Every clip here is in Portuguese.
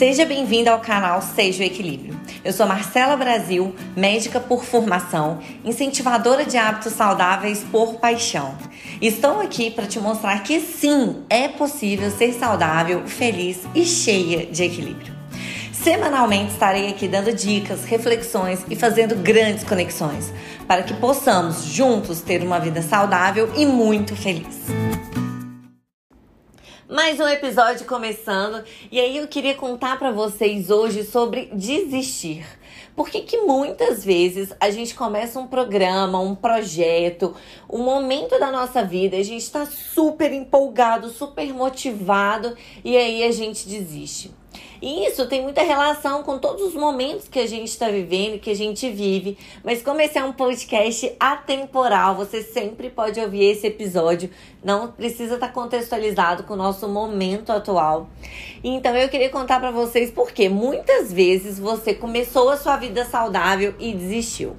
Seja bem-vinda ao canal Seja o Equilíbrio. Eu sou Marcela Brasil, médica por formação, incentivadora de hábitos saudáveis por paixão. Estou aqui para te mostrar que sim, é possível ser saudável, feliz e cheia de equilíbrio. Semanalmente estarei aqui dando dicas, reflexões e fazendo grandes conexões para que possamos juntos ter uma vida saudável e muito feliz. Mais um episódio começando e aí eu queria contar para vocês hoje sobre desistir. Porque que muitas vezes a gente começa um programa, um projeto, um momento da nossa vida, a gente está super empolgado, super motivado e aí a gente desiste. E isso tem muita relação com todos os momentos que a gente está vivendo, que a gente vive. Mas como esse é um podcast atemporal, você sempre pode ouvir esse episódio. Não precisa estar tá contextualizado com o nosso momento atual. Então eu queria contar para vocês porque muitas vezes você começou a sua vida saudável e desistiu.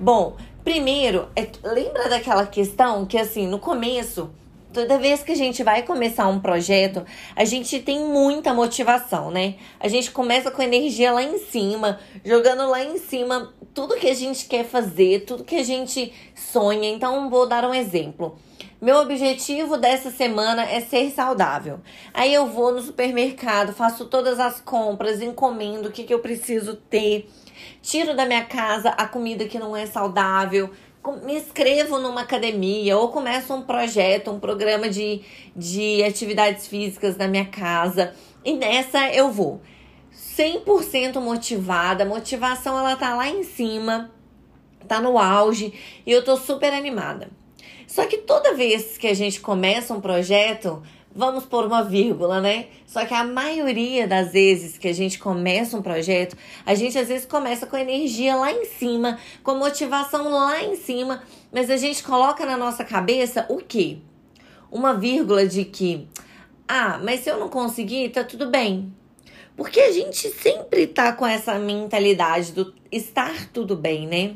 Bom, primeiro, é, lembra daquela questão que assim, no começo toda vez que a gente vai começar um projeto, a gente tem muita motivação, né? A gente começa com energia lá em cima, jogando lá em cima tudo que a gente quer fazer, tudo que a gente sonha. Então, vou dar um exemplo. Meu objetivo dessa semana é ser saudável. Aí eu vou no supermercado, faço todas as compras, encomendo o que, que eu preciso ter, tiro da minha casa a comida que não é saudável, me inscrevo numa academia ou começo um projeto, um programa de, de atividades físicas na minha casa. E nessa eu vou. 100% motivada, motivação ela tá lá em cima, tá no auge e eu tô super animada. Só que toda vez que a gente começa um projeto, vamos pôr uma vírgula, né? Só que a maioria das vezes que a gente começa um projeto, a gente às vezes começa com energia lá em cima, com motivação lá em cima, mas a gente coloca na nossa cabeça o quê? Uma vírgula de que, ah, mas se eu não conseguir, tá tudo bem. Porque a gente sempre tá com essa mentalidade do estar tudo bem, né?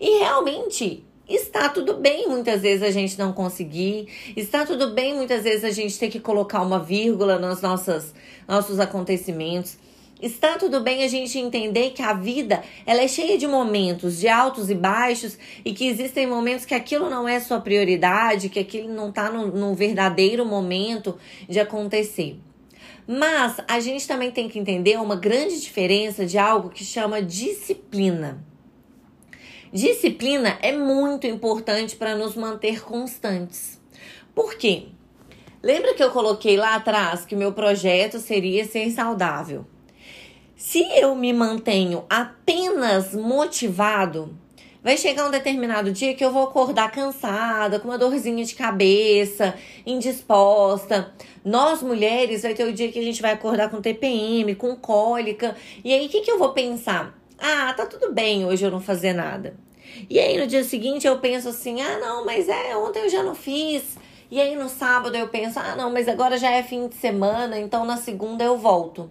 E realmente Está tudo bem muitas vezes a gente não conseguir, está tudo bem muitas vezes a gente ter que colocar uma vírgula nos nossas, nossos acontecimentos. Está tudo bem a gente entender que a vida ela é cheia de momentos de altos e baixos e que existem momentos que aquilo não é sua prioridade, que aquilo não está no, no verdadeiro momento de acontecer. Mas a gente também tem que entender uma grande diferença de algo que chama disciplina. Disciplina é muito importante para nos manter constantes. Por quê? Lembra que eu coloquei lá atrás que meu projeto seria ser saudável? Se eu me mantenho apenas motivado, vai chegar um determinado dia que eu vou acordar cansada, com uma dorzinha de cabeça, indisposta. Nós mulheres vai ter o dia que a gente vai acordar com TPM, com cólica. E aí o que, que eu vou pensar? Ah, tá tudo bem hoje eu não fazer nada. E aí no dia seguinte eu penso assim: ah, não, mas é, ontem eu já não fiz. E aí no sábado eu penso: ah, não, mas agora já é fim de semana, então na segunda eu volto.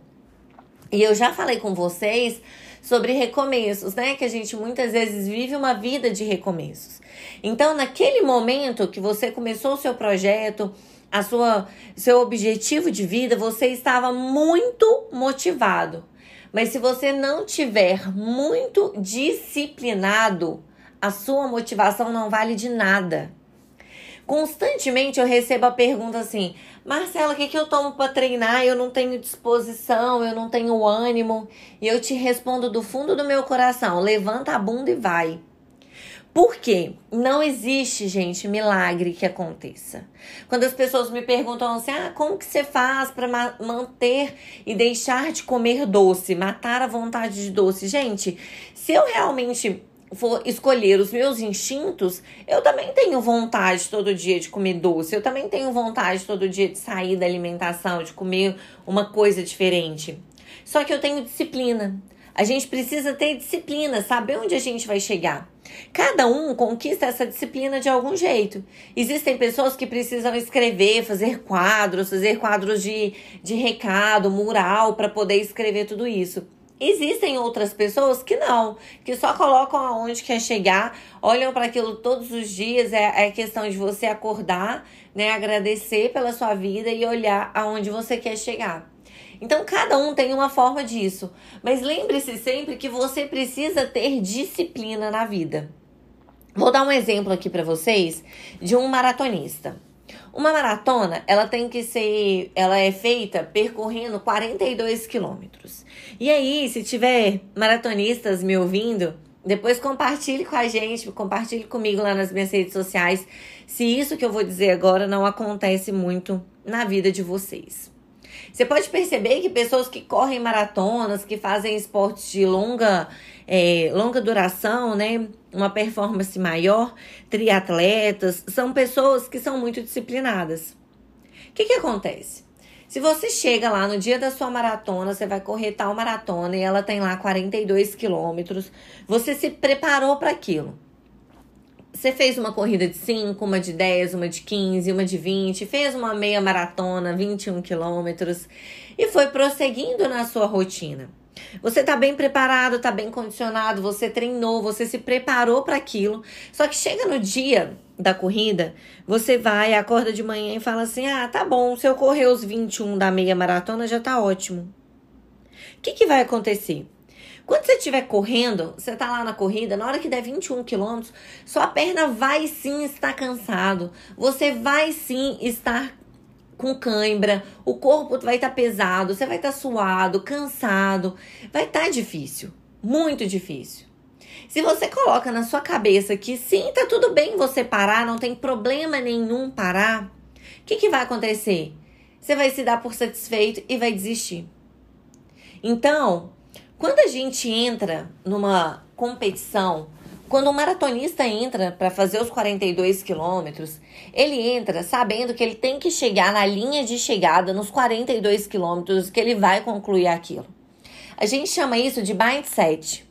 E eu já falei com vocês sobre recomeços, né? Que a gente muitas vezes vive uma vida de recomeços. Então, naquele momento que você começou o seu projeto, a sua seu objetivo de vida, você estava muito motivado. Mas se você não tiver muito disciplinado, a sua motivação não vale de nada. Constantemente eu recebo a pergunta assim: Marcela, o que, que eu tomo para treinar? Eu não tenho disposição, eu não tenho ânimo. E eu te respondo do fundo do meu coração: levanta a bunda e vai. Por quê? Não existe, gente, milagre que aconteça. Quando as pessoas me perguntam assim: ah, como que você faz para ma manter e deixar de comer doce, matar a vontade de doce? Gente, se eu realmente for escolher os meus instintos, eu também tenho vontade todo dia de comer doce, eu também tenho vontade todo dia de sair da alimentação, de comer uma coisa diferente. Só que eu tenho disciplina. A gente precisa ter disciplina, saber onde a gente vai chegar. Cada um conquista essa disciplina de algum jeito. Existem pessoas que precisam escrever, fazer quadros, fazer quadros de, de recado, mural, para poder escrever tudo isso. Existem outras pessoas que não, que só colocam aonde quer chegar, olham para aquilo todos os dias. É, é questão de você acordar, né, agradecer pela sua vida e olhar aonde você quer chegar. Então, cada um tem uma forma disso. Mas lembre-se sempre que você precisa ter disciplina na vida. Vou dar um exemplo aqui para vocês de um maratonista. Uma maratona, ela tem que ser, ela é feita percorrendo 42 quilômetros. E aí, se tiver maratonistas me ouvindo, depois compartilhe com a gente, compartilhe comigo lá nas minhas redes sociais, se isso que eu vou dizer agora não acontece muito na vida de vocês. Você pode perceber que pessoas que correm maratonas, que fazem esportes de longa, é, longa duração, né? Uma performance maior, triatletas, são pessoas que são muito disciplinadas. O que, que acontece? Se você chega lá no dia da sua maratona, você vai correr tal maratona e ela tem lá 42 quilômetros, você se preparou para aquilo. Você fez uma corrida de 5, uma de 10, uma de 15, uma de 20, fez uma meia maratona, 21 quilômetros e foi prosseguindo na sua rotina. Você está bem preparado, está bem condicionado, você treinou, você se preparou para aquilo. Só que chega no dia da corrida, você vai, acorda de manhã e fala assim: "Ah, tá bom, se eu correr os 21 da meia maratona já tá ótimo". O que, que vai acontecer? Quando você estiver correndo, você tá lá na corrida, na hora que der 21 quilômetros, sua perna vai sim estar cansado. Você vai sim estar com cãibra, o corpo vai estar tá pesado, você vai estar tá suado, cansado, vai estar tá difícil, muito difícil. Se você coloca na sua cabeça que sim, tá tudo bem você parar, não tem problema nenhum parar, o que, que vai acontecer? Você vai se dar por satisfeito e vai desistir. Então, quando a gente entra numa competição, quando um maratonista entra para fazer os 42 quilômetros, ele entra sabendo que ele tem que chegar na linha de chegada nos 42 quilômetros que ele vai concluir aquilo. A gente chama isso de mindset.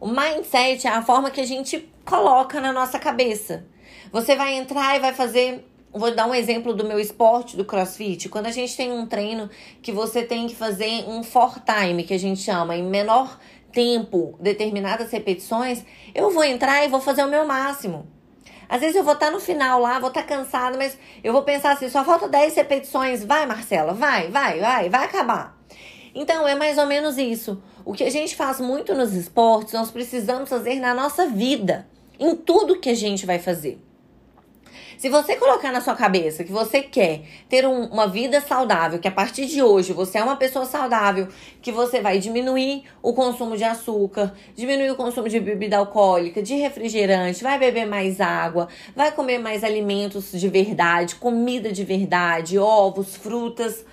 O mindset é a forma que a gente coloca na nossa cabeça. Você vai entrar e vai fazer Vou dar um exemplo do meu esporte, do crossfit. Quando a gente tem um treino que você tem que fazer um for time, que a gente chama, em menor tempo, determinadas repetições, eu vou entrar e vou fazer o meu máximo. Às vezes eu vou estar tá no final lá, vou estar tá cansado, mas eu vou pensar assim: só falta 10 repetições. Vai, Marcela, vai, vai, vai, vai acabar. Então é mais ou menos isso. O que a gente faz muito nos esportes, nós precisamos fazer na nossa vida, em tudo que a gente vai fazer. Se você colocar na sua cabeça que você quer ter um, uma vida saudável, que a partir de hoje você é uma pessoa saudável, que você vai diminuir o consumo de açúcar, diminuir o consumo de bebida alcoólica, de refrigerante, vai beber mais água, vai comer mais alimentos de verdade, comida de verdade, ovos, frutas.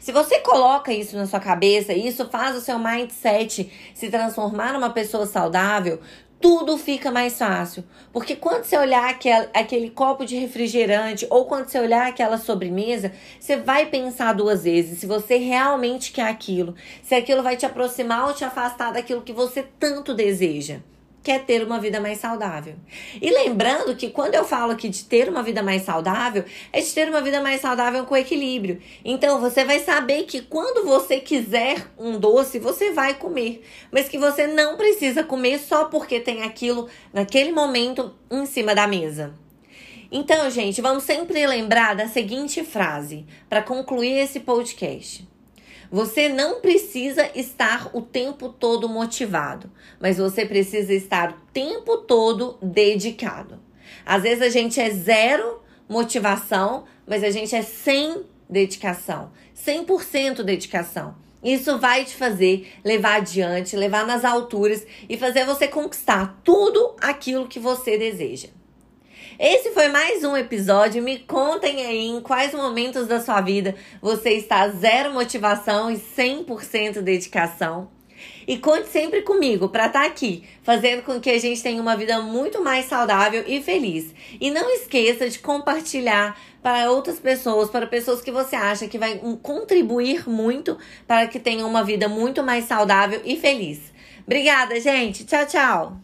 Se você coloca isso na sua cabeça, isso faz o seu mindset se transformar numa pessoa saudável, tudo fica mais fácil. Porque quando você olhar aquele, copo de refrigerante ou quando você olhar aquela sobremesa, você vai pensar duas vezes se você realmente quer aquilo, se aquilo vai te aproximar ou te afastar daquilo que você tanto deseja quer ter uma vida mais saudável. E lembrando que quando eu falo aqui de ter uma vida mais saudável, é de ter uma vida mais saudável com equilíbrio. Então você vai saber que quando você quiser um doce, você vai comer, mas que você não precisa comer só porque tem aquilo naquele momento em cima da mesa. Então, gente, vamos sempre lembrar da seguinte frase para concluir esse podcast. Você não precisa estar o tempo todo motivado, mas você precisa estar o tempo todo dedicado. Às vezes a gente é zero motivação, mas a gente é 100 dedicação, 100% dedicação. Isso vai te fazer levar adiante, levar nas alturas e fazer você conquistar tudo aquilo que você deseja. Esse foi mais um episódio. Me contem aí em quais momentos da sua vida você está zero motivação e 100% dedicação. E conte sempre comigo para estar tá aqui, fazendo com que a gente tenha uma vida muito mais saudável e feliz. E não esqueça de compartilhar para outras pessoas, para pessoas que você acha que vai contribuir muito para que tenham uma vida muito mais saudável e feliz. Obrigada, gente. Tchau, tchau.